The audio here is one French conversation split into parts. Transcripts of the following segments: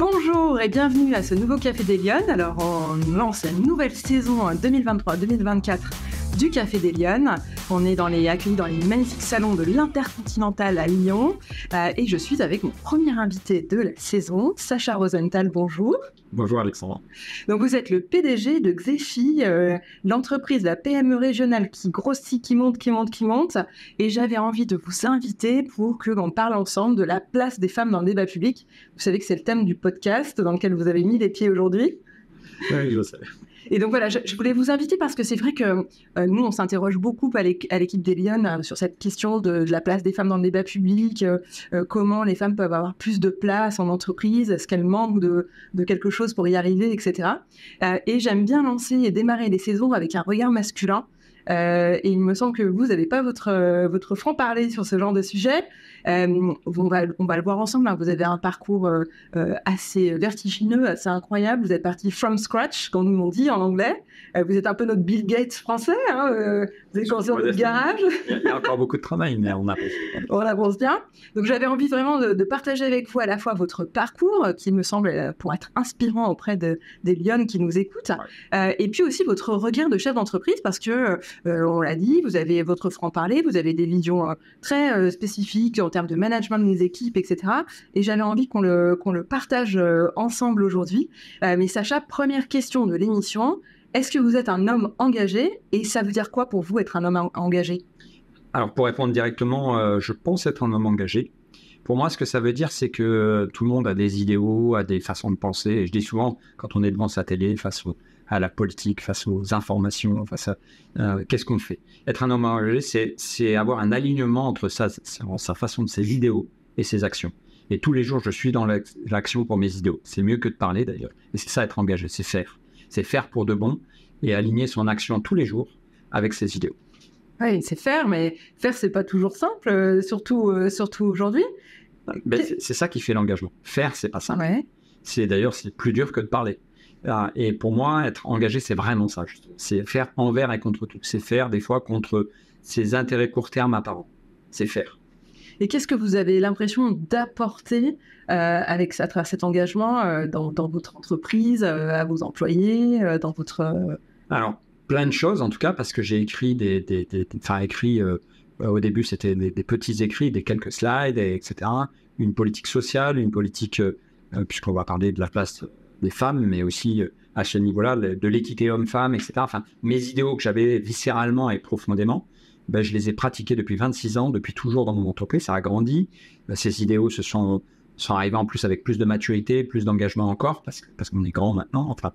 Bonjour et bienvenue à ce nouveau Café des Lyonnes. Alors, on lance une nouvelle saison 2023-2024 du Café des Lyonnes. On est dans les, accueillis dans les magnifiques salons de l'Intercontinental à Lyon. Euh, et je suis avec mon premier invité de la saison, Sacha Rosenthal. Bonjour. Bonjour Alexandra. Donc vous êtes le PDG de Xefi, euh, l'entreprise, la PME régionale qui grossit, qui monte, qui monte, qui monte. Et j'avais envie de vous inviter pour que l'on parle ensemble de la place des femmes dans le débat public. Vous savez que c'est le thème du podcast dans lequel vous avez mis les pieds aujourd'hui. Oui, je sais. Et donc voilà, je, voulais vous inviter parce que c'est vrai que euh, nous, on s'interroge beaucoup à l'équipe des Lyon euh, sur cette question de, la place des femmes dans le débat public, euh, comment les femmes peuvent avoir plus de place en entreprise, est-ce qu'elles manquent de, quelque chose pour y arriver, etc. et j'aime bien lancer et démarrer les saisons avec un regard masculin. et il me semble que vous n'avez pas votre, votre franc-parler sur ce genre de sujet. Euh, on, va, on va le voir ensemble. Hein. Vous avez un parcours euh, euh, assez vertigineux, assez incroyable. Vous êtes parti from scratch, comme nous on dit en anglais. vous êtes un peu notre Bill Gates français. Hein, vous êtes dans notre garage? Il y a encore beaucoup de travail, mais on avance. on avance bien. Donc j'avais envie vraiment de, partager avec vous à la fois votre parcours, qui me semble pour être inspirant auprès de, des Lyonnes qui nous écoutent, et puis aussi votre regard de chef d'entreprise, parce que on l'a dit, vous avez votre franc-parler, vous avez des visions très spécifiques en termes de management des équipes, etc. Et j'avais envie qu'on le, qu'on le partage euh, ensemble aujourd'hui. Euh, mais Sacha, première question de l'émission. Est-ce que vous êtes un homme engagé Et ça veut dire quoi pour vous être un homme engagé? Alors, pour répondre directement, euh, je pense être un homme engagé. Pour moi, ce que ça veut dire, c'est que tout le monde a des idéaux, a des façons de penser. Et je dis souvent, quand on est devant sa télé, face à la politique, face aux informations, face à qu'est-ce qu'on fait? Être un homme engagé, c'est avoir un alignement entre sa façon de ses idéaux et ses actions. Et tous les jours, je suis dans l'action pour mes idéaux. C'est mieux que de parler d'ailleurs. Et c'est ça être engagé, c'est faire. C'est faire pour de bon et aligner son action tous les jours avec ses idéaux. Oui, c'est faire, mais faire, c'est pas toujours simple, euh, surtout, euh, surtout aujourd'hui. Ben, c'est ça qui fait l'engagement. Faire, c'est pas simple. C'est d'ailleurs c'est plus dur que de parler. Ah, et pour moi, être engagé, c'est vraiment ça. C'est faire envers et contre tout. C'est faire des fois contre ses intérêts court terme apparents. C'est faire. Et qu'est-ce que vous avez l'impression d'apporter euh, avec ça, cet engagement euh, dans, votre entreprise, euh, à vos employés, dans votre... Alors, plein de choses en tout cas, parce que j'ai écrit des, enfin, écrit, au début, c'était des, petits écrits, des quelques slides, etc. Une politique sociale, une politique, puisqu'on va parler de la place des femmes, mais aussi à ce niveau-là, de l'équité homme-femme, etc. Enfin, mes idéaux que j'avais viscéralement et profondément, ben, je les ai pratiqués depuis 26 ans, depuis toujours dans mon entreprise, ça a grandi. Ben, ces idéaux se sont, sont arrivés en plus avec plus de maturité, plus d'engagement encore, parce, parce qu'on est grand maintenant. Enfin,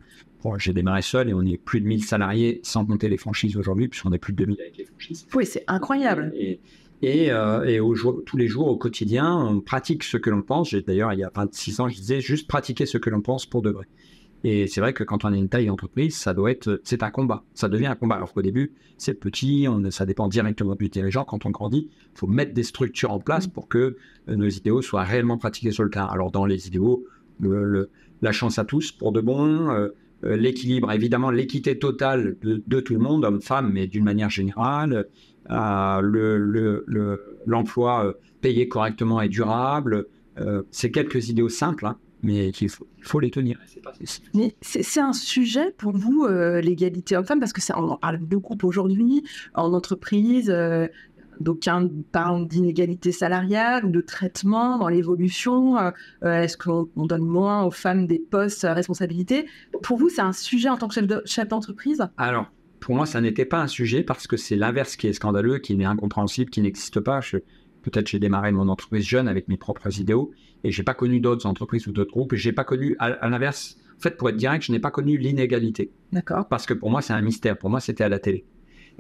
j'ai démarré seul et on est plus de 1000 salariés sans compter les franchises aujourd'hui, puisqu'on est plus de 2000 avec les franchises. Oui, c'est incroyable. Et, et, euh, au jour, tous les jours, au quotidien, on pratique ce que l'on pense. D'ailleurs, il y a 26 ans, je disais juste pratiquer ce que l'on pense pour de vrai. Et c'est vrai que quand on a une taille d'entreprise, ça doit être, c'est un combat. Ça devient un combat. Alors qu'au début, c'est petit, on, ça dépend directement du dirigeant. Quand on grandit, il faut mettre des structures en place pour que euh, nos idéaux soient réellement pratiqués sur le terrain. Alors dans les idéaux, le, la chance à tous pour de bon, euh, euh, l'équilibre, évidemment l'équité totale de, tout le monde, hommes-femmes, mais d'une manière générale, l'emploi le, payé correctement et durable. c'est quelques idéaux simples, hein, mais il faut, les tenir. Mais c'est un sujet pour vous, euh, l'égalité homme-femme, parce que ça, on en parle beaucoup aujourd'hui en entreprise. Euh, D'aucuns parlent d'inégalité salariale ou de traitement dans l'évolution. Euh, est-ce qu'on donne moins aux femmes des postes à responsabilité? Pour vous, c'est un sujet en tant que chef d'entreprise? Alors, pour moi, ça n'était pas un sujet parce que c'est l'inverse qui est scandaleux, qui est incompréhensible, qui n'existe pas. Peut-être j'ai démarré mon entreprise jeune avec mes propres idéaux et j'ai pas connu d'autres entreprises ou d'autres groupes et j'ai pas connu, à, l'inverse, en fait, pour être direct, je n'ai pas connu l'inégalité. D'accord. Parce que pour moi, c'est un mystère. Pour moi, c'était à la télé.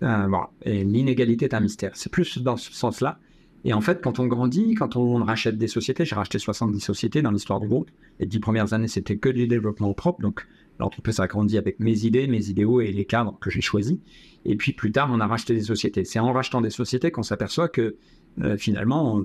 Euh, voilà. Et l'inégalité est un mystère. C'est plus dans ce sens-là. Et en fait, quand on grandit, quand on rachète des sociétés, j'ai racheté 70 sociétés dans l'histoire du groupe. Les dix premières années, c'était que du développement propre. Donc, l'entreprise a grandi avec mes idées, mes idéaux et les cadres que j'ai choisis. Et puis, plus tard, on a racheté des sociétés. C'est en rachetant des sociétés qu'on s'aperçoit que euh, finalement,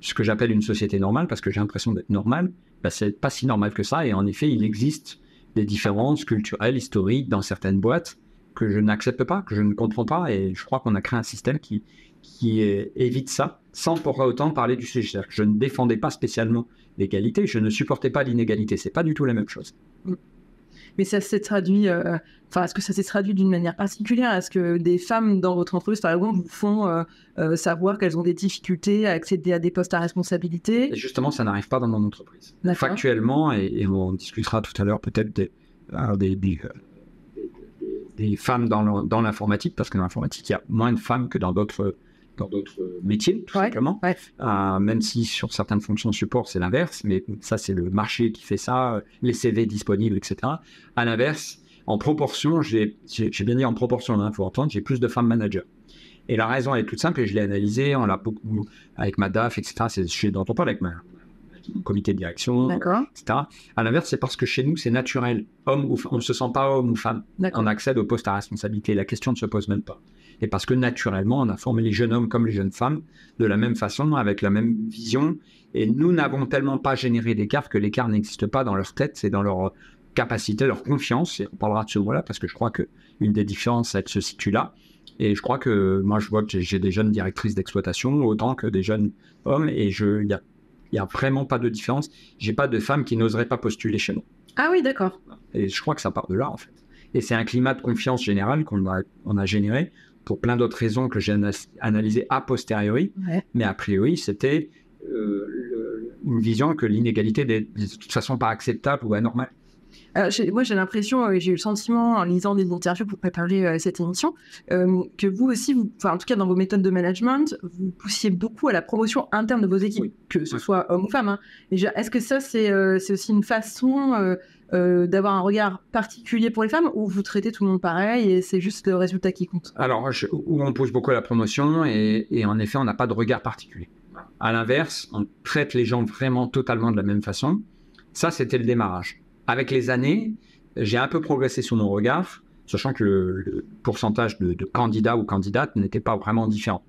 ce que j'appelle une société normale, parce que j'ai l'impression d'être normal, bah, c'est pas si normal que ça. Et en effet, il existe des différences culturelles, historiques dans certaines boîtes que je n'accepte pas, que je ne comprends pas. Et je crois qu'on a créé un système qui, qui évite ça, sans pour autant parler du sujet. Je ne défendais pas spécialement l'égalité, je ne supportais pas l'inégalité. C'est pas du tout la même chose. Mais ça s'est traduit, euh, enfin, est-ce que ça s'est traduit d'une manière particulière? Est-ce que des femmes dans votre entreprise, par exemple, vous font euh, euh, savoir qu'elles ont des difficultés à accéder à des postes à responsabilité? Justement, ça n'arrive pas dans mon entreprise. Factuellement, et, on discutera tout à l'heure peut-être des, des, des, femmes dans l'informatique, parce que dans l'informatique, il y a moins de femmes que dans d'autres dans d'autres métiers, tout simplement. Euh, même si sur certaines fonctions support, c'est l'inverse, mais ça, c'est le marché qui fait ça, les CV disponibles, etc. À l'inverse, en proportion, j'ai bien dit en proportion, il hein, faut entendre, j'ai plus de femmes managers. Et la raison est toute simple, et je l'ai analysé, on l'a beaucoup avec ma DAF, etc. C'est ce dont on parle avec ma, comité de direction, etc. À l'inverse, c'est parce que chez nous, c'est naturel. Homme ou on ne se sent pas homme ou femme. On accède au poste à responsabilité. La question ne se pose même pas. Et parce que naturellement, on a formé les jeunes hommes comme les jeunes femmes de la même façon, avec la même vision. Et nous n'avons tellement pas généré d'écart que l'écart n'existe pas dans leur tête, c'est dans leur capacité, leur confiance. Et on parlera de ce mot-là parce que je crois qu'une des différences, elle se situe là. Et je crois que moi, je vois que j'ai des jeunes directrices d'exploitation autant que des jeunes hommes. Et il n'y a, y a vraiment pas de différence. J'ai pas de femmes qui n'oseraient pas postuler chez nous. Ah oui, d'accord. Et je crois que ça part de là, en fait. Et c'est un climat de confiance général qu'on a, on a généré pour plein d'autres raisons que j'ai analysées a posteriori. Mais a priori, c'était euh, une vision que l'inégalité n'est de toute façon pas acceptable ou anormale. Euh, moi, j'ai l'impression, et euh, j'ai eu le sentiment en lisant des interviews pour préparer cette émission, que vous aussi, vous, en tout cas dans vos méthodes de management, vous poussiez beaucoup à la promotion interne de vos équipes, que ce soit homme ou femme. Hein. Est-ce que ça, c'est aussi une façon euh, d'avoir un regard particulier pour les femmes ou vous traitez tout le monde pareil et c'est juste le résultat qui compte? Alors, on pousse beaucoup à la promotion et, en effet, on n'a pas de regard particulier. À l'inverse, on traite les gens vraiment totalement de la même façon. Ça, c'était le démarrage. Avec les années, j'ai un peu progressé sur mon regard, sachant que le, pourcentage de, candidats ou candidates n'était pas vraiment différent.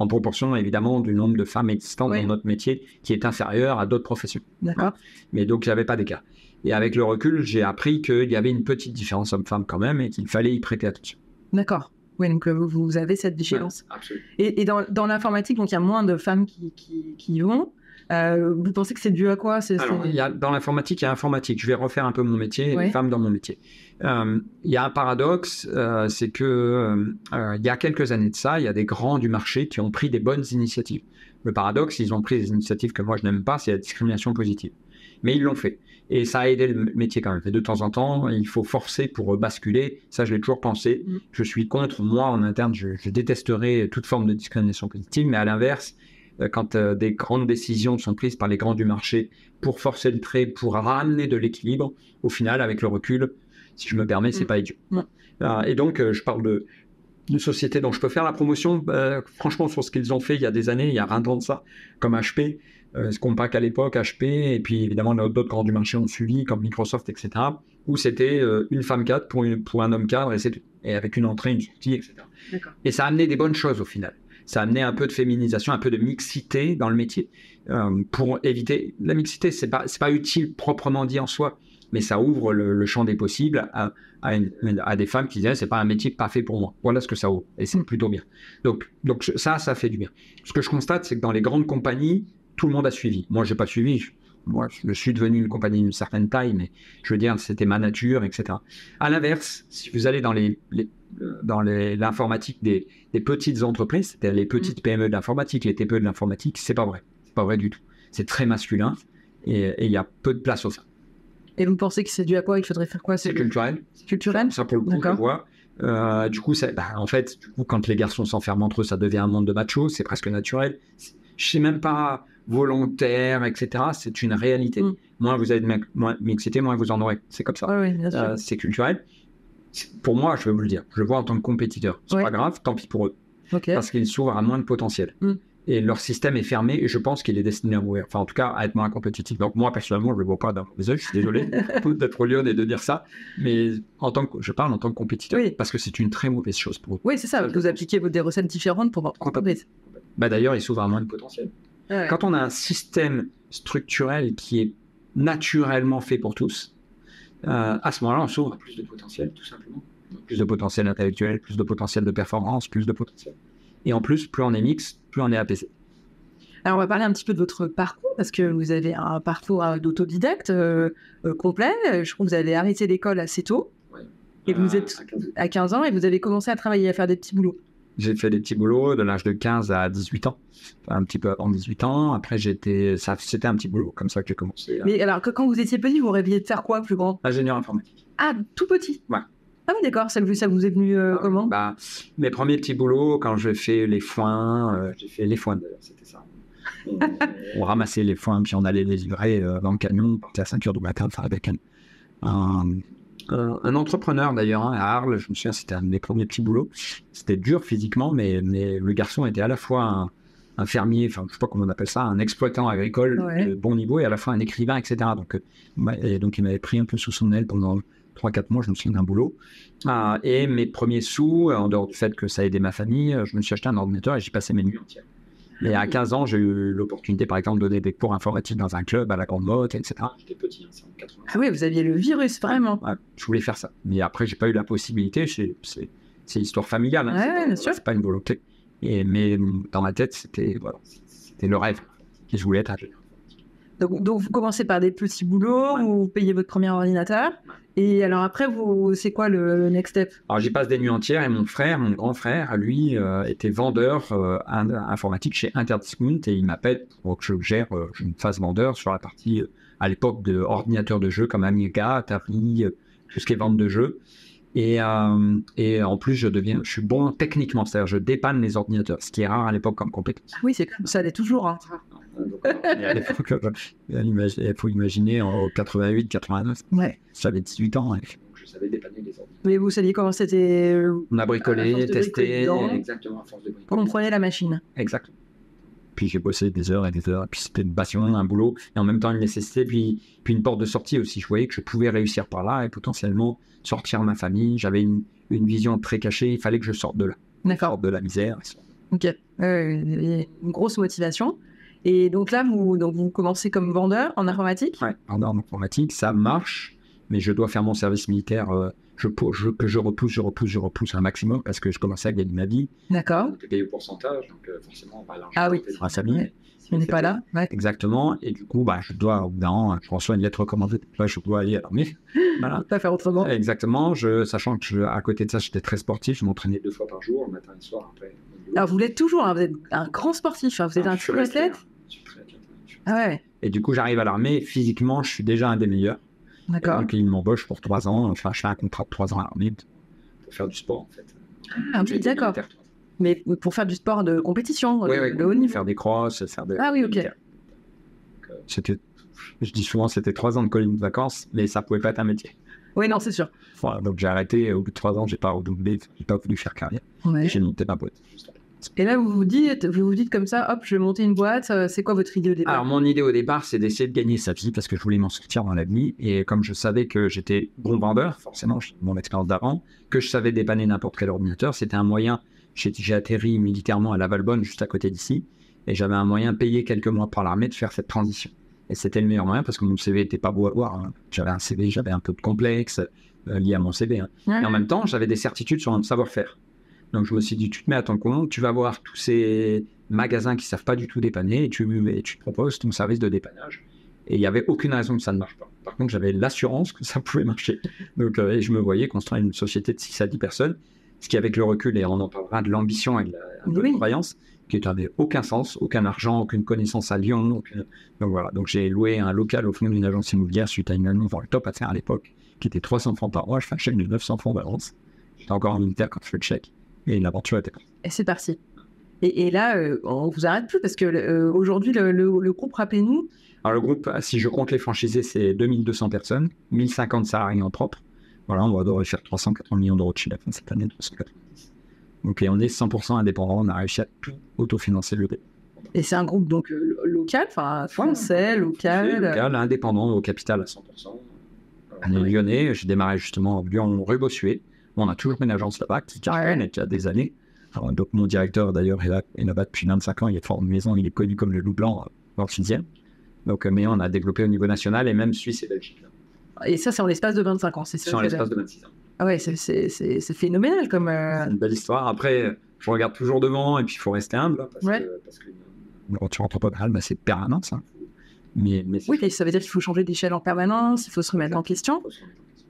En proportion, évidemment, du nombre de femmes existantes dans notre métier qui est inférieur à d'autres professions. D'accord. Mais donc, avait pas d'écart. Et avec le recul, j'ai appris qu'il y avait une petite différence homme-femme quand même et qu'il fallait y prêter attention. D'accord. Oui, donc euh, vous avez cette vigilance. absolument. Et, dans, dans l'informatique, donc il y a moins de femmes qui, qui, y vont. Euh, vous pensez que c'est dû à quoi? Alors, il y a, dans l'informatique, il y a informatique. Je vais refaire un peu mon métier, les femmes dans mon métier. Euh, il y a un paradoxe, c'est que il y a quelques années de ça, il y a des grands du marché qui ont pris des bonnes initiatives. Le paradoxe, ils ont pris des initiatives que moi je n'aime pas, c'est la discrimination positive. Mais ils l'ont fait. Et ça a aidé le métier quand même. Et de temps en temps, il faut forcer pour basculer. Ça, je l'ai toujours pensé. Mm. Je suis contre, moi, en interne, je, je, détesterais toute forme de discrimination positive. Mais à l'inverse, euh, quand euh, des grandes décisions sont prises par les grands du marché pour forcer le trait, pour ramener de l'équilibre, au final, avec le recul, si je me permets, c'est mm. pas idiot. Euh, et donc, je parle de, de sociétés dont je peux faire la promotion. franchement, sur ce qu'ils ont fait il y a des années, il y a an de ça, comme HP, euh, ce qu'on pas qu'à l'époque, HP, et puis évidemment d'autres grands du marché ont suivi, comme Microsoft, etc., où c'était euh, une femme cadre pour, pour un homme cadre, et, et, avec une entrée, une sortie, etc. Et ça a amené des bonnes choses au final. Ça a amené un peu de féminisation, un peu de mixité dans le métier, euh, pour éviter... La mixité, c'est pas, pas utile proprement dit en soi, mais ça ouvre le, champ des possibles à, à, des femmes qui disaient c'est pas un métier pas fait pour moi. Voilà ce que ça ouvre et c'est mm. plutôt bien. Donc, donc ça, ça fait du bien. Ce que je constate, c'est que dans les grandes compagnies, tout le monde a suivi. Moi, j'ai pas suivi. Moi, je suis devenu une compagnie d'une certaine taille, mais je veux dire, c'était ma nature, etc. À l'inverse, si vous allez dans les, dans l'informatique des, petites entreprises, c'est-à-dire les petites PME de l'informatique, les TPE de l'informatique, c'est pas vrai. C'est pas vrai du tout. C'est très masculin et il y a peu de place au sein. Et vous pensez que c'est dû à quoi? Il faudrait faire quoi? C'est culturel. C'est culturel? Ça, je vois. Euh, du coup, bah, en fait, du coup, quand les garçons s'enferment entre eux, ça devient un monde de machos, c'est presque naturel. Je sais même pas volontaire, etc. C'est une réalité. Mm. Moins vous avez de mixité, moins vous en aurez. C'est comme ça. Euh, c'est culturel. Pour moi, je vais vous le dire, je le vois en tant que compétiteur. C'est pas grave, tant pis pour eux. Parce qu'ils s'ouvrent à moins de potentiel. Mm. Et leur système est fermé et je pense qu'il est destiné à mourir. Enfin, en tout cas, à être moins compétitif. Donc, moi, personnellement, je ne le vois pas dans mes yeux. Je suis désolé d'être lion et de dire ça. Mais en tant que, je parle en tant que compétiteur. Parce que c'est une très mauvaise chose pour eux. Oui, c'est ça. Vous appliquez des recettes différentes pour votre entreprise. Bah, D'ailleurs, ils s'ouvrent à moins de potentiel. Quand on a un système structurel qui est naturellement fait pour tous, euh, à ce moment-là, on s'ouvre à plus de potentiel, tout simplement. Plus de potentiel intellectuel, plus de potentiel de performance, plus de potentiel. Et en plus, plus on est mix, plus on est APC. Alors, on va parler un petit peu de votre parcours, parce que vous avez un parcours euh, d'autodidacte euh, complet. Je crois que vous avez arrêté l'école assez tôt. Et vous êtes à 15 ans et vous avez commencé à travailler, à faire des petits boulots. J'ai fait des petits boulots de l'âge de 15 à 18 ans. Enfin, un petit peu avant 18 ans. Après, j'étais, ça, c'était un petit boulot, comme ça que j'ai commencé. Mais alors, quand vous étiez petit, vous rêviez de faire quoi plus grand? Ingénieur informatique. Ah, tout petit? Ouais. Ah oui, d'accord. Ça, ça vous est venu euh, comment? Bah, Mes premiers petits boulots, quand j'ai fait les foins, euh, j'ai fait les foins d'ailleurs, c'était ça. On, on, ramassait les foins, puis on allait les livrer euh, dans le camion. On partait à 5 h du matin avec un, un, un entrepreneur d'ailleurs hein, à Arles. Je me souviens, c'était un de mes premiers petits boulots. C'était dur physiquement, mais, mais le garçon était à la fois un, un fermier, enfin je sais pas comment on appelle ça, un exploitant agricole Ouais. de bon niveau et à la fois un écrivain, etc. Donc, euh, et donc il m'avait pris un peu sous son aile pendant 3-4 mois, je me souviens d'un boulot. Ah, et mes premiers sous, euh, en dehors du fait que ça aidait ma famille, euh, je me suis acheté un ordinateur et j'y passais mes nuits entières. Et à 15 ans, j'ai eu l'opportunité, par exemple, de donner des cours informatiques dans un club à la Grande Motte, etc. J'étais petit, hein, c'est en 80. Ah oui, vous aviez le virus, vraiment. Ouais, je voulais faire ça. Mais après, j'ai pas eu la possibilité. C'est, c'est, c'est histoire familiale. Hein. Ouais, c'est, ouais, bien sûr. c'est pas une volonté. Et, mais dans ma tête, c'était, voilà, c'était le rêve. que je voulais être ingénieur. Donc, donc, vous commencez par des petits boulots, Ouais. vous payez votre premier ordinateur. Et alors après, vous, c'est quoi le, next step? Alors, j'y passe des nuits entières et mon frère, mon grand frère, lui, euh, était vendeur euh, in- informatique chez Interdiscount et il m'appelle pour que je gère, euh, je me fasse vendeur sur la partie, euh, à l'époque, de ordinateurs de jeux comme Amiga, Atari, tout ce qui est vente de jeux. Et, et en plus, je deviens, je suis bon techniquement, c'est-à-dire je dépanne les ordinateurs, ce qui est rare à l'époque comme compétence. Oui, c'est comme ça, l'est toujours. hein. Et à l'époque, euh, il faut imaginer en 88, 89, Ouais. j'avais 18 ans. donc je savais dépanner les ordinateurs. Mais vous saviez comment c'était euh, On a bricolé, testé, dedans. exactement, à force de bricoler. quand on prenait la machine. Exactement. Puis j'ai bossé des heures et des heures, puis c'était une passion, un boulot, et en même temps une nécessité, puis, puis une porte de sortie aussi. Je voyais que je pouvais réussir par là et potentiellement sortir ma famille. J'avais une, une vision très cachée, il fallait que je sorte de là, D'accord. sorte de la misère. Ok. Euh, une grosse motivation. Et donc là, vous, donc vous commencez comme vendeur en informatique? Ouais, en en informatique, ça marche, mais je dois faire mon service militaire, euh, je, je- que je repousse, je repousse, je repousse un maximum parce que je commençais à gagner ma vie. D'accord. Donc, payer au pourcentage, donc euh, forcément, on va l'argent Ah oui. dans la famille. Ouais. Si on n'est pas là. Ouais. Exactement, et du coup, bah, je dois, au bout d'un an, je reçois une lettre recommandée, là, je dois aller à l'armée. Voilà. Pas faire autrement. Exactement, je, sachant que je- à côté de ça, j'étais très sportif, je m'entraînais deux fois par jour, le matin et le soir après. Alors vous l'êtes toujours. hein, vous êtes un grand sportif. hein, Vous êtes Ah, un je Ah ouais. Et du coup, j'arrive à l'armée, physiquement, je suis déjà un des meilleurs. D'accord. Donc, ils m'embauchent pour trois ans, enfin, je fais un contrat de trois ans à l'armée pour faire du sport, en fait. Ah oui, d'accord. Mais pour faire du sport de compétition, Oui, de, oui, de haut niveau. faire des crosses, faire des. Ah oui, ok. euh, C'était, je dis souvent, c'était trois ans de colline de vacances, mais ça pouvait pas être un métier. Oui, non, c'est sûr. Voilà, donc j'ai arrêté, au bout de trois ans, j'ai pas redoublé, j'ai pas voulu faire carrière. Ouais. J'ai monté ma boîte. Et là, vous vous dites, vous vous dites comme ça, hop, je vais monter une boîte. euh, C'est quoi votre idée au départ? Alors, mon idée au départ, c'est d'essayer de gagner sa vie parce que je voulais m'en sortir dans la vie. Et comme je savais que j'étais bon vendeur, forcément, mon expérience d'avant, que je savais dépanner n'importe quel ordinateur, c'était un moyen. J'ai atterri militairement à la Valbonne, juste à côté d'ici. Et j'avais un moyen payé quelques mois par l'armée de faire cette transition. Et c'était le meilleur moyen parce que mon CV était pas beau à voir. hein. J'avais un CV, j'avais un peu de complexe euh, lié à mon CV. hein. Et en même temps, j'avais des certitudes sur un savoir-faire. Donc je me suis dit, tu te mets à ton compte, tu vas voir tous ces magasins qui savent pas du tout dépanner et tu, et tu proposes ton service de dépannage. Et il n'y avait aucune raison que ça ne marche pas. Par contre, j'avais l'assurance que ça pouvait marcher. Donc, euh, et je me voyais construire une société de 6 à 10 personnes, ce qui, avec le recul, et on en parlera de l'ambition et de la Oui. croyance, qui n'avait aucun sens, aucun argent, aucune connaissance à Lyon. aucune- Donc voilà, donc j'ai loué un local au fond d'une agence immobilière suite à une annonce dans le top à faire à l'époque, qui était 300 francs par mois. Je fais un chèque de 900 francs d'avance. J'étais encore en militaire quand je fais le chèque. Et l'aventure était partie. Et c'est parti. Et, et là, euh, on vous arrête plus parce que euh, aujourd'hui, le, le- le groupe, rappelez-nous, Alors le groupe, si je compte les franchisés, c'est 2200 personnes, 1050 salariés en propre. Voilà, on va devoir faire 380 millions d'euros de chiffre d'affaires cette année, 390. Donc et on est 100% indépendant, on a réussi à tout autofinancer le début. et c'est un groupe donc euh, local, enfin français, local. Local, indépendant, au capital à 100%. On est lyonnais, j'ai démarré justement à Lyon, rue Bossuet. On a toujours une agence là-bas qui cartonne depuis des années. Alors, donc mon directeur d'ailleurs est là- est là-bas depuis 25 ans, il est fort de maison, il est connu comme le loup blanc euh, dans le 6e. Donc, euh, mais on a développé au niveau national et même Suisse et Belgique. Et ça, c'est en l'espace de 25 ans. C'est ça C'est en l'espace de 26 ans. Ah ouais, c'est- phénoménal comme. euh, C'est une belle histoire. Après, je regarde toujours devant et puis il faut rester humble. Parce Ouais. que, parce que quand tu rentres pas mal, bah, c'est permanent, ça. Mais, mais Oui, ça veut dire qu'il faut changer d'échelle en permanence, il faut se remettre en question.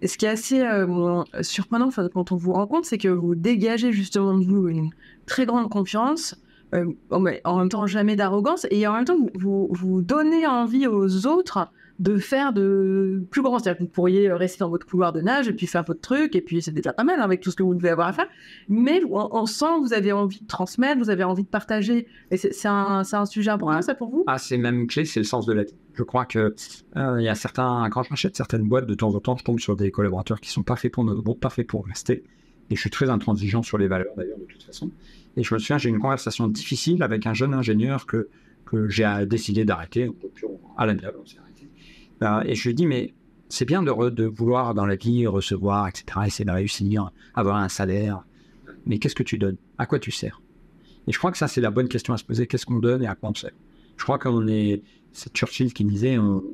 Et ce qui est assez euh, surprenant quand on vous rencontre, c'est que vous dégagez justement de vous une très grande confiance, euh, en en même temps jamais d'arrogance, et en même temps vous, vous, donnez envie aux autres de faire de plus grand. C'est-à-dire que vous pourriez rester dans votre couloir de nage et puis faire votre truc, et puis c'est déjà pas mal avec tout ce que vous devez avoir à faire. Mais on, sent que vous avez envie de transmettre, vous avez envie de partager. Et c'est un, un sujet important, ça, pour vous? Ah, c'est même clé, c'est le sens de la vie. Je crois que euh, il y a certains, quand j'achète certaines boîtes, de temps en temps, je tombe sur des collaborateurs qui sont pas faits pour notre groupe, pas faits pour rester. Et je suis très intransigeant sur les valeurs d'ailleurs de toute façon. Et je me souviens, j'ai une conversation difficile avec un jeune ingénieur que que j'ai décidé d'arrêter à l'amiable, on s'est arrêté. Et je lui ai dit, mais c'est bien de, vouloir dans la vie recevoir, etc., essayer de réussir, avoir un salaire. Mais qu'est-ce que tu donnes? À quoi tu sers? Et je crois que ça, c'est la bonne question à se poser. Qu'est-ce qu'on donne et à quoi on sert? Je crois qu'on est. C'est Churchill qui disait on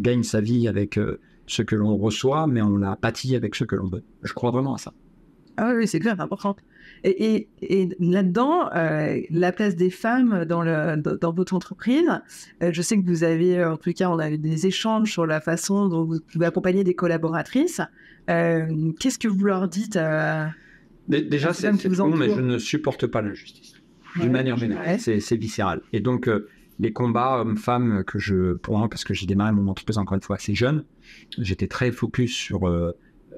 gagne sa vie avec euh, ce que l'on reçoit, mais on la bâtit avec ce que l'on donne. Je crois vraiment à ça. Ah oui, c'est clair, important. Et, et, et là-dedans, euh, la place des femmes dans, le, dans, dans votre entreprise, euh, je sais que vous avez, euh, en tout cas, on a eu des échanges sur la façon dont vous pouvez accompagner des collaboratrices. Euh, Qu'est-ce que vous leur dites Dé- Déjà, C'est vous con, mais je ne supporte pas l'injustice. Ouais. D'une manière générale, Ouais. c'est viscéral. Et donc, les combats hommes-femmes que je. Pour moi, parce que j'ai démarré mon entreprise encore une fois assez jeune, j'étais très focus sur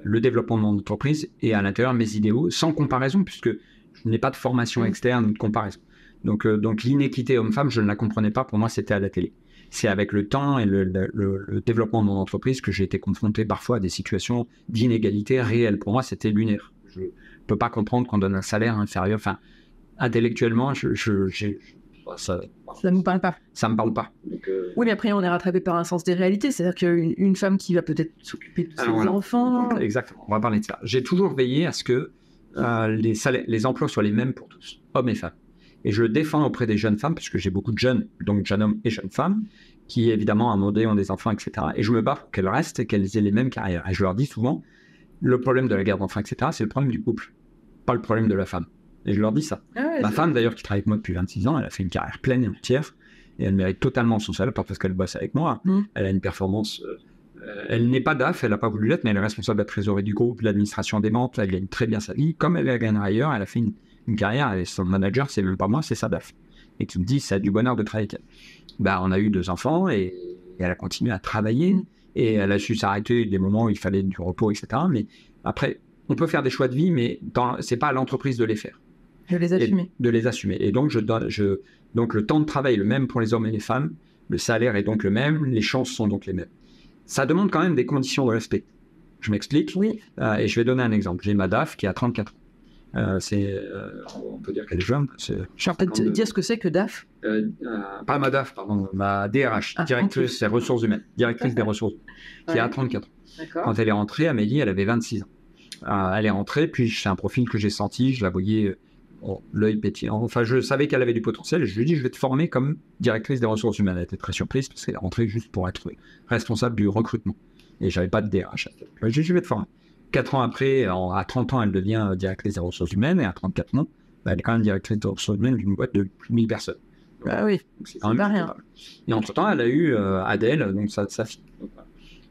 le développement de mon entreprise et à l'intérieur mes idéaux, sans comparaison, puisque je n'ai pas de formation Mm. externe ou de comparaison. Donc, euh, donc l'inéquité homme-femme, je ne la comprenais pas. Pour moi, c'était à la télé. C'est avec le temps et le, le- le- le développement de mon entreprise que j'ai été confronté parfois à des situations d'inégalité réelles. Pour moi, c'était lunaire. Je ne peux pas comprendre qu'on donne un salaire inférieur. Enfin, intellectuellement, je, ça Ça ne vous parle pas ça me parle pas. Donc, euh, Oui, mais après, on est rattrapé par un sens des réalités. C'est-à-dire qu'une une femme qui va peut-être s'occuper de ses voilà. enfants. Exactement, on va parler de ça. J'ai toujours veillé à ce que euh, les, salaires- les emplois soient les mêmes pour tous, hommes et femmes. Et je le défends auprès des jeunes femmes, parce que j'ai beaucoup de jeunes, donc jeunes hommes et jeunes femmes, qui évidemment à un moment donné ont des enfants, etc. Et je me bats pour qu'elles restent et qu'elles aient les mêmes carrières. Et je leur dis souvent, le problème de la garde d'enfants, etc., c'est le problème du couple, pas le problème de la femme. Et je leur dis ça. Ah ouais, Ma femme, d'ailleurs, qui travaille avec moi depuis 26 ans, elle a fait une carrière pleine et entière. Et elle mérite totalement son salaire, parce qu'elle bosse avec moi. Mm. Elle a une performance. euh, elle n'est pas DAF, elle n'a pas voulu l'être, mais elle est responsable de la trésorerie du groupe, de l'administration des ventes. Elle gagne très bien sa vie. Comme elle la gagne ailleurs, elle a fait une, une carrière. Et son manager, c'est même pas moi, c'est sa DAF. Et qui me dit, ça a du bonheur de travailler avec elle. Bah, on a eu deux enfants et, et elle a continué à travailler. Mm. Et elle a su s'arrêter des moments où il fallait du repos, etc. Mais après, on peut faire des choix de vie, mais dans- c'est pas à l'entreprise de les faire Les assumer. de les assumer. Et donc, je donne, je, donc, le temps de travail est le même pour les hommes et les femmes, le salaire est donc le même, les chances sont donc les mêmes. Ça demande quand même des conditions de respect. Je m'explique, Oui. euh, et je vais donner un exemple. J'ai ma DAF qui a 34 ans. Euh, c'est, euh, on peut dire qu'elle est jeune. C'est, Je peux te dire ce que c'est que DAF? euh, pas ma DAF, pardon, ma DRH, Ah, directrice des ressources humaines, directrice des ressources, qui a Ouais. 34 ans. Quand elle est rentrée, Amélie, elle avait 26 ans. Elle est rentrée, puis c'est un profil que j'ai senti, je la voyais oh, l'œil pétillant. Enfin, je savais qu'elle avait du potentiel je lui ai dit, je vais te former comme directrice des ressources humaines. Elle était très surprise parce qu'elle est rentrée juste pour être responsable du recrutement. Et j'avais pas de DRH. Je lui ai dit, je vais te former. Quatre ans après, en- à 30 ans, elle devient directrice des ressources humaines et à 34 ans, bah, elle est quand même directrice des ressources humaines d'une boîte de plus de 1000 personnes. Ah oui. C'est quand même pas rien. Et entre-temps, elle a eu euh, Adèle, donc sa, sa fille. Donc,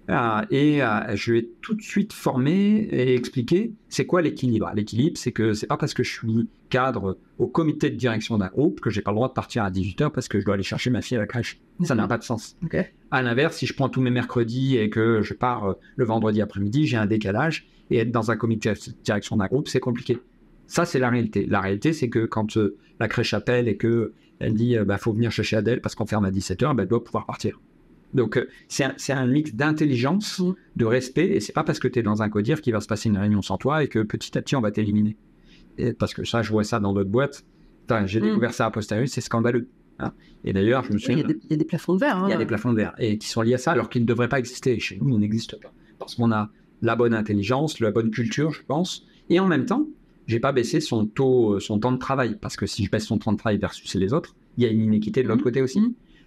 et euh, je lui ai tout de suite formé et expliqué c'est quoi l'équilibre. L'équilibre, c'est que c'est pas parce que je suis cadre au comité de direction d'un groupe que j'ai pas le droit de partir à 18h parce que je dois aller chercher ma fille à la crèche. Ça n'a pas de sens. Ok. À l'inverse, si je prends tous mes mercredis et que je pars euh, le vendredi après-midi, j'ai un décalage et être dans un comité de direction d'un groupe, c'est compliqué. Ça, c'est la réalité. La réalité, c'est que quand euh, la crèche appelle et que elle dit euh, bah, faut venir chercher Adèle parce qu'on ferme à 17h, bah, elle doit pouvoir partir. Donc, euh, c'est un, mix d'intelligence, Mm. de respect, et c'est pas parce que tu es dans un codir qu'il va se passer une réunion sans toi et que petit à petit on va t'éliminer. Parce que ça, je vois ça dans d'autres boîtes. J'ai Mm. découvert ça a posteriori, c'est scandaleux. hein. Et d'ailleurs, je me souviens. Il y, a des- il y a des plafonds de verre. hein. Il y a des plafonds de verre et qui sont liés à ça alors qu'ils ne devraient pas exister. Chez nous, ils n'existent pas. Parce qu'on a la bonne intelligence, la bonne culture, je pense. Et en même temps, j'ai pas baissé son taux, euh, son temps de travail. Parce que si je baisse son temps de travail versus les autres, il y a une inéquité de l'autre Mhm. côté aussi.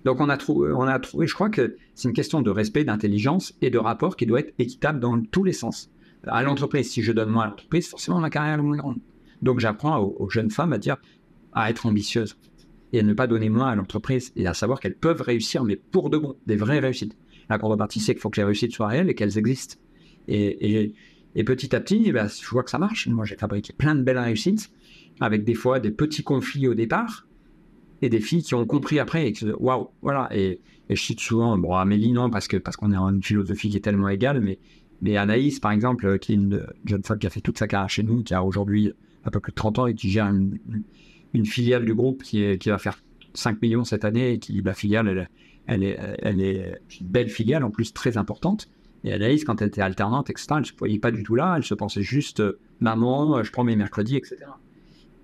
Donc on a, trouvé, on a trouvé, je crois que c'est une question de respect, d'intelligence et de rapport qui doit être équitable dans tous les sens. À l'entreprise, si je donne moins à l'entreprise, forcément ma carrière est moins grande. Donc j'apprends aux, jeunes femmes à dire à être ambitieuses et à ne pas donner moins à l'entreprise et à savoir qu'elles peuvent réussir, mais pour de bon, des vraies réussites. La contrepartie, c'est qu'il faut que les réussites soient réelles et qu'elles existent. Et, et, petit à petit, ben, je vois que ça marche. Moi, j'ai fabriqué plein de belles réussites avec des fois des petits conflits au départ et des filles qui ont compris après et qui se waouh, voilà. Et, je cite souvent, bon, Amélie, non, parce que parce qu'on est en une philosophie qui est tellement égale, mais, mais Anaïs, par exemple, qui est une jeune femme qui a fait toute sa carrière chez nous, qui a aujourd'hui un peu plus de 30 ans et qui gère une, filiale du groupe qui, va faire 5 millions cette année et qui, la filiale, elle, elle, est, elle est une belle filiale, en plus très importante. Et Anaïs, quand elle était alternante, etc., elle ne se voyait pas du tout là, elle se pensait juste euh, maman, euh, je prends mes mercredis, etc.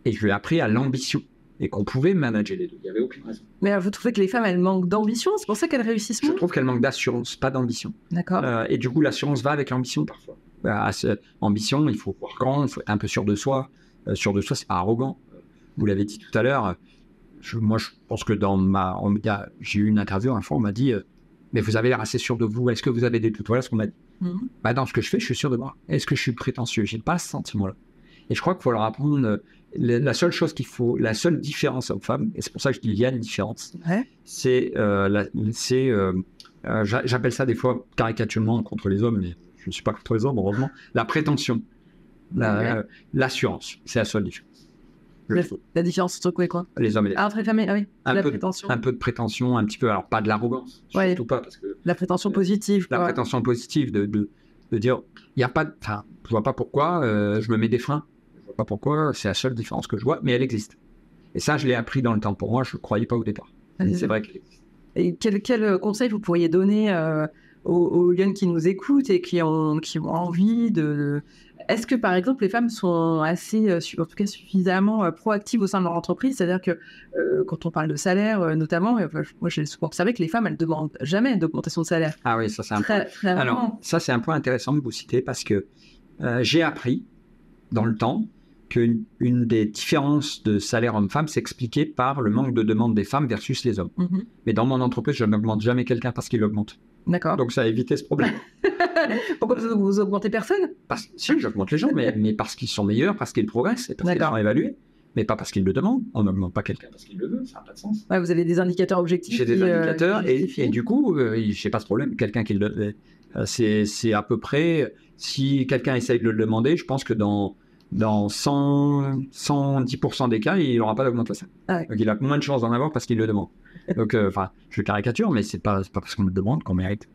Et je lui ai appris à l'ambition et qu'on pouvait manager les deux. Il n'y avait aucune raison. Mais vous trouvez que les femmes, elles manquent d'ambition? C'est pour ça qu'elles réussissent Je trouve qu'elles manquent d'assurance, pas d'ambition. D'accord. Euh, et du coup, l'assurance va avec l'ambition parfois. Bah, ambition, il faut voir grand, il faut être un peu sûr de soi. sûr de soi, c'est pas arrogant. Vous l'avez dit tout à l'heure. moi, je pense que dans ma. J'ai eu une interview, un fois, on m'a dit mais vous avez l'air assez sûr de vous. Est-ce que vous avez des doutes? Voilà ce qu'on m'a dit. Mhm. Bah, dans ce que je fais, je suis sûr de moi. Est-ce que je suis prétentieux? J'ai pas ce sentiment-là. Et je crois qu'il faut leur apprendre. Euh, la seule chose qu'il faut, la seule différence homme-femme, et c'est pour ça que je dis il y a une différence, c'est, euh, c'est euh, j'appelle ça des fois caricaturement contre les hommes, mais je ne suis pas contre les hommes, heureusement, la prétention, l'assurance. c'est la seule différence. La, différence entre quoi et quoi? Les hommes et les ah, femmes. ah oui, un la peu prétention. De, un peu de prétention, un petit peu, alors pas de l'arrogance, surtout pas. Parce que, la prétention positive. La prétention positive de, de, de dire, il n'y a pas, enfin, je vois pas pourquoi euh, je me mets des freins. Pas pourquoi, c'est la seule différence que je vois, mais elle existe. Et ça, je l'ai appris dans le temps. Pour moi, je ne croyais pas au départ. C'est vrai existe. Et quel, quel, conseil vous pourriez donner euh, aux, aux, jeunes qui nous écoutent et qui ont, qui ont envie de, est-ce que, par exemple, les femmes sont assez, euh, en tout cas suffisamment euh, proactives au sein de leur entreprise? C'est-à-dire que euh, quand on parle de salaire, notamment, moi j'ai souvent observé que les femmes, elles ne demandent jamais d'augmentation de salaire. Ah oui, ça c'est un point. Alors, ça c'est un point intéressant que vous citez parce que j'ai appris dans le temps qu'une une des différences de salaire homme-femme s'expliquait par le manque de demande des femmes versus les hommes. Mm-hmm. Mais dans mon entreprise, je n'augmente jamais quelqu'un parce qu'il augmente. D'accord. Donc ça a évité ce problème. Pourquoi vous augmentez personne? Parce, Si, j'augmente les gens, mais, mais parce qu'ils sont meilleurs, parce qu'ils progressent, et parce qu'ils sont évalués. Mais pas parce qu'ils le demandent. On n'augmente pas quelqu'un parce qu'il le veut, ça n'a pas de sens. Ouais, vous avez des indicateurs objectifs. J'ai des euh, indicateurs, et, et, du coup, euh, je n'ai pas ce problème. Quelqu'un qui le. Euh, c'est à peu près. Si quelqu'un essaye de le demander, je pense que dans dans 100, 110% des cas, il n'aura pas d'augmentation. Ah Donc il a moins de chances d'en avoir parce qu'il le demande. Donc, euh, je caricature, mais c'est pas, pas parce qu'on le demande qu'on mérite.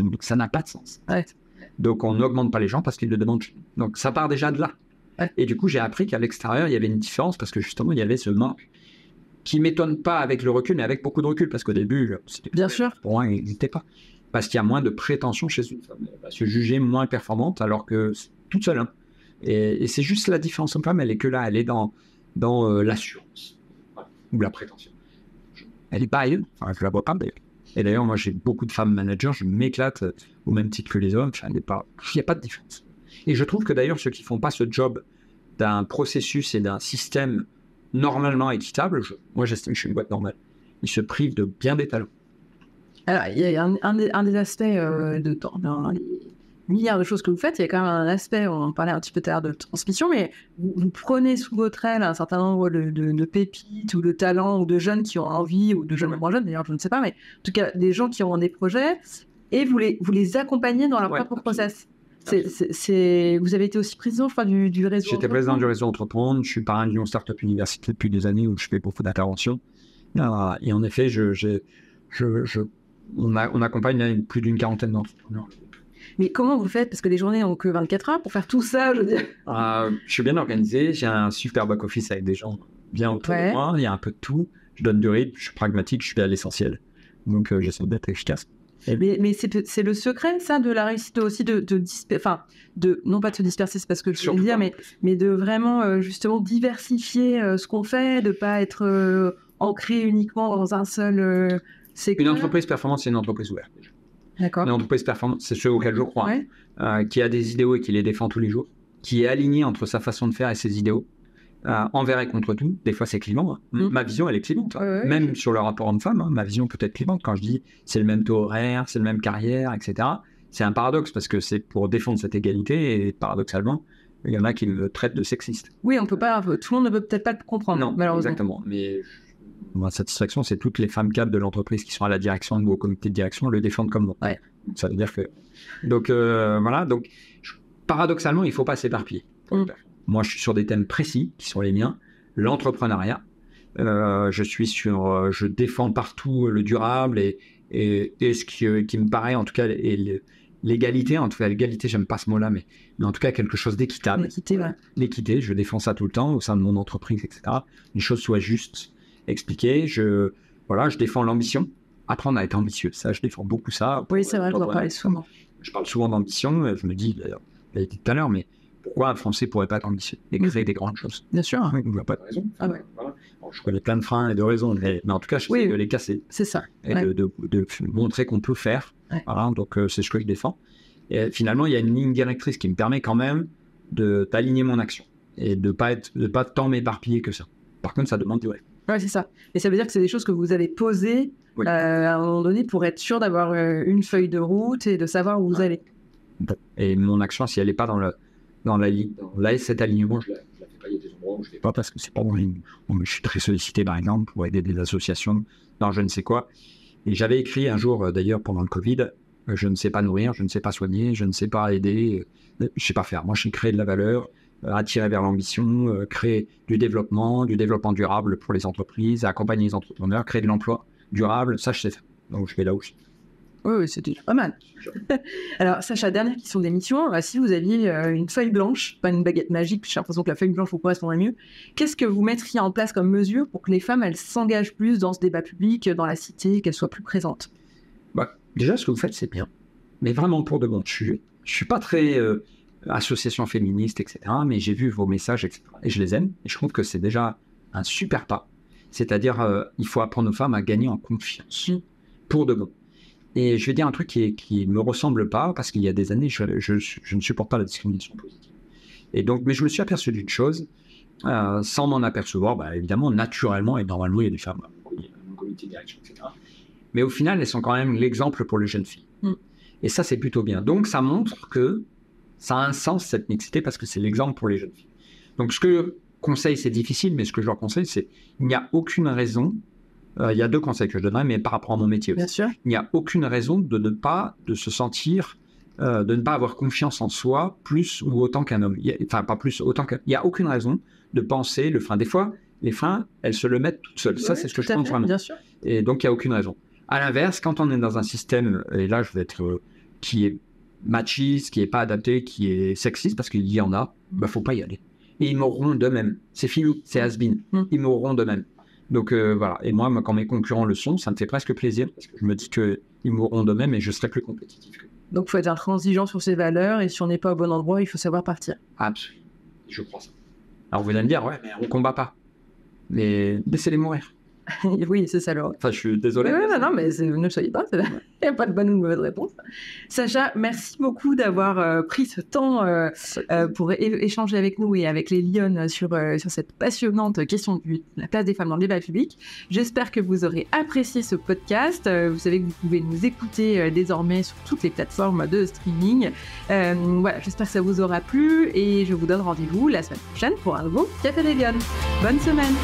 Donc ça n'a pas de sens. Donc on n'augmente pas les gens parce qu'ils le demandent. Donc ça part déjà de là. Et du coup, j'ai appris qu'à l'extérieur, il y avait une différence parce que justement, il y avait ce manque qui m'étonne pas avec le recul, mais avec beaucoup de recul parce qu'au début, c'était bien sûr. Pour moi, il n'était pas. Parce qu'il y a moins de prétention chez une femme. Elle va se juger moins performante alors que toute seule. Hein. Et, c'est juste la différence en femme, elle est que là, elle est dans, dans euh, l'assurance ou la prétention. elle n'est pas ailleurs, enfin, je la vois pas d'ailleurs. Et d'ailleurs, moi, j'ai beaucoup de femmes managers, je m'éclate euh, au même titre que les hommes, il n'y a pas de différence. Et je trouve que d'ailleurs, ceux qui font pas ce job d'un processus et d'un système normalement équitable, moi j'estime que je suis une boîte normale, ils se privent de bien des talents. Alors, il y a un, des, aspects euh, de temps milliards de choses que vous faites, il y a quand même un aspect, on parlait un petit peu tout à l'heure de transmission, mais vous, prenez sous votre aile un certain nombre de, pépites ou de talents ou de jeunes qui ont envie, ou de jeunes moins jeunes d'ailleurs, je ne sais pas, mais en tout cas des gens qui ont des projets, et vous les, vous les accompagnez dans leur propre process. C'est, vous avez été aussi président, je crois, du, du réseau. J'étais président du réseau Entreprendre. Je suis parrain de Lyon Startup Université depuis des années où je fais beaucoup d'interventions. Ah, et en effet, je, je, je, on, a, on accompagne plus d'une quarantaine d'entrepreneurs. Mais comment vous faites? Parce que les journées n'ont que 24 heures pour faire tout ça, je veux dire. Ah, je suis bien organisé. J'ai un super back-office avec des gens bien autour de moi. Il y a un peu de tout. Je donne du rythme. Je suis pragmatique. Je suis à l'essentiel. Donc, euh, j'essaie d'être efficace. Mais, mais c'est le secret, ça, de la réussite aussi, de, de, enfin, de non pas de se disperser, c'est parce que je veux dire, mais, mais de vraiment euh, justement diversifier euh, ce qu'on fait, de pas être ancré uniquement dans un seul secteur. Une entreprise performante, c'est une entreprise ouverte. D'accord. Une entreprise performante, c'est ce auquel je crois, euh, qui a des idéaux et qui les défend tous les jours, qui est aligné entre sa façon de faire et ses idéaux, euh, envers et contre tout. Des fois, c'est clivant. Hein. Mm. Ma vision, elle est clivante. Même sur le rapport homme-femme, hein, ma vision peut être clivante. Quand je dis c'est le même taux horaire, c'est le même carrière, etc., c'est un paradoxe parce que c'est pour défendre cette égalité et paradoxalement, il y en a qui le traitent de sexiste. Oui, on peut pas, tout le monde ne peut peut-être pas le comprendre, Non, malheureusement. exactement. Mais ma satisfaction, c'est toutes les femmes cadres de l'entreprise qui sont à la direction ou au comité de direction le défendent comme moi. Ouais. Ça veut dire que. Donc euh, voilà, donc je- paradoxalement, il ne faut pas s'éparpiller. Mm. Moi, je suis sur des thèmes précis qui sont les miens l'entrepreneuriat. Euh, je suis sur, euh, je défends partout le durable et, et, et ce qui, qui me paraît en tout cas l'égalité, en tout cas l'égalité, j'aime pas ce mot-là, mais, mais en tout cas quelque chose d'équitable L'équité, ouais. l'équité, je défends ça tout le temps au sein de mon entreprise, etc. Les choses soient justes, expliquées. Je, voilà, je défends l'ambition. Apprendre à être ambitieux, ça, je défends beaucoup ça. Oui, c'est vrai, en Voilà. parlez souvent. Je parle souvent d'ambition. Je me dis, d'ailleurs, je l'ai dit tout à l'heure, mais pourquoi un Français pourrait pas être ambitieux et créer des grandes choses? Bien sûr, Oui, Il n'y a pas de raison. Ah ouais. Voilà. Je connais plein de freins et de raisons, mais, mais en tout cas, je sais Oui. que les casser c'est ça. et Ouais. de, de- de montrer qu'on peut faire. Ouais. Voilà, donc euh, c'est ce que je défends. Et finalement, il y a une ligne directrice qui me permet quand même de d'aligner mon action et de pas être de pas tant m'éparpiller que ça. Par contre, ça demande du vrai. Ouais, c'est ça. Et ça veut dire que c'est des choses que vous avez posées Oui. euh, à un moment donné pour être sûr d'avoir euh, une feuille de route et de savoir où vous Ouais. allez. Et mon action, si elle n'est pas dans le dans la dans la- cet alignement, je la, je la fais pas. Il y a des endroits où je ne fais pas parce que c'est pas dans mais je suis très sollicité, par exemple, pour aider des associations dans je ne sais quoi. Et j'avais écrit un jour, euh, d'ailleurs, pendant le Covid, je ne sais pas nourrir, je ne sais pas soigner, je ne sais pas aider, je ne sais pas faire. Moi, je créer de la valeur, attirer vers l'ambition, euh, créer du développement, du développement durable pour les entreprises, accompagner les entrepreneurs, créer de l'emploi durable. Ça, je sais faire. Donc, je vais là où je. Oui, oui, c'était pas mal. Alors, Sacha, dernière question d'émission. Euh, si vous aviez euh, une feuille blanche, pas une baguette magique, j'ai l'impression que la feuille blanche vous correspondrait mieux, qu'est-ce que vous mettriez en place comme mesure pour que les femmes, elles s'engagent plus dans ce débat public, dans la cité, qu'elles soient plus présentes? Bah, déjà, ce que vous faites, c'est bien. Mais vraiment pour de bon. Je je suis pas très euh, association féministe, etc. Mais j'ai vu vos messages, etc. Et je les aime. Et je trouve que c'est déjà un super pas. C'est-à-dire, euh, il faut apprendre aux femmes à gagner en confiance. Pour de bon. Et je vais dire un truc qui, qui me ressemble pas, parce qu'il y a des années, je, je- je ne supporte pas la discrimination positive. Et donc, mais je me suis aperçu d'une chose, euh, sans m'en apercevoir, bah, évidemment, naturellement, et normalement, il y a des femmes mon comité direction, etc. Mais au final, elles sont quand même l'exemple pour les jeunes filles. Mm. Et ça, c'est plutôt bien. Donc, ça montre que ça a un sens, cette mixité, parce que c'est l'exemple pour les jeunes filles. Donc, ce que je conseille, c'est difficile, mais ce que je leur conseille, c'est il n'y a aucune raison. euh, il y a deux conseils que je donnerais, mais par rapport à mon métier aussi Bien sûr. il n'y a aucune raison de ne pas de se sentir euh, de ne pas avoir confiance en soi plus ou autant qu'un homme. A- enfin, pas plus, autant qu'un. Il n'y a aucune raison de penser le frein. Des fois, les freins, elles se le mettent toutes seules. ça, c'est ce que je pense vraiment. Bien sûr. Et donc, il n'y a aucune raison. À l'inverse, quand on est dans un système, et là, je vais être euh, qui est machiste, qui n'est pas adapté, qui est sexiste, parce qu'il y en a, bah, faut pas y aller. Et ils mourront d'eux-mêmes. C'est fini, c'est has-been. Mm. Ils mourront d'eux-mêmes. Donc euh, voilà. Et moi, quand mes concurrents le sont, ça me fait presque plaisir, parce que je me dis qu'ils mourront d'eux-mêmes et je serai plus compétitif. Donc, il faut être intransigeant sur ses valeurs et si on n'est pas au bon endroit, il faut savoir partir. Absolument. Je crois ça. Alors vous allez me dire, ouais, mais on combat pas. Mais laissez-les mourir. oui, c'est ça le Enfin, je suis désolé. Non, non, mais ne soyez pas, il n'y a pas de bonne ou de mauvaise réponse. Sacha, merci beaucoup d'avoir euh, pris ce temps euh, euh, pour échanger avec nous et avec les Lyonnes sur, sur cette passionnante question de la place des femmes dans le débat public. J'espère que vous aurez apprécié ce podcast. Vous savez que vous pouvez nous écouter désormais sur toutes les plateformes de streaming. Voilà, j'espère que ça vous aura plu et je vous donne rendez-vous la semaine prochaine pour un nouveau Café des Lyonnes. Bonne semaine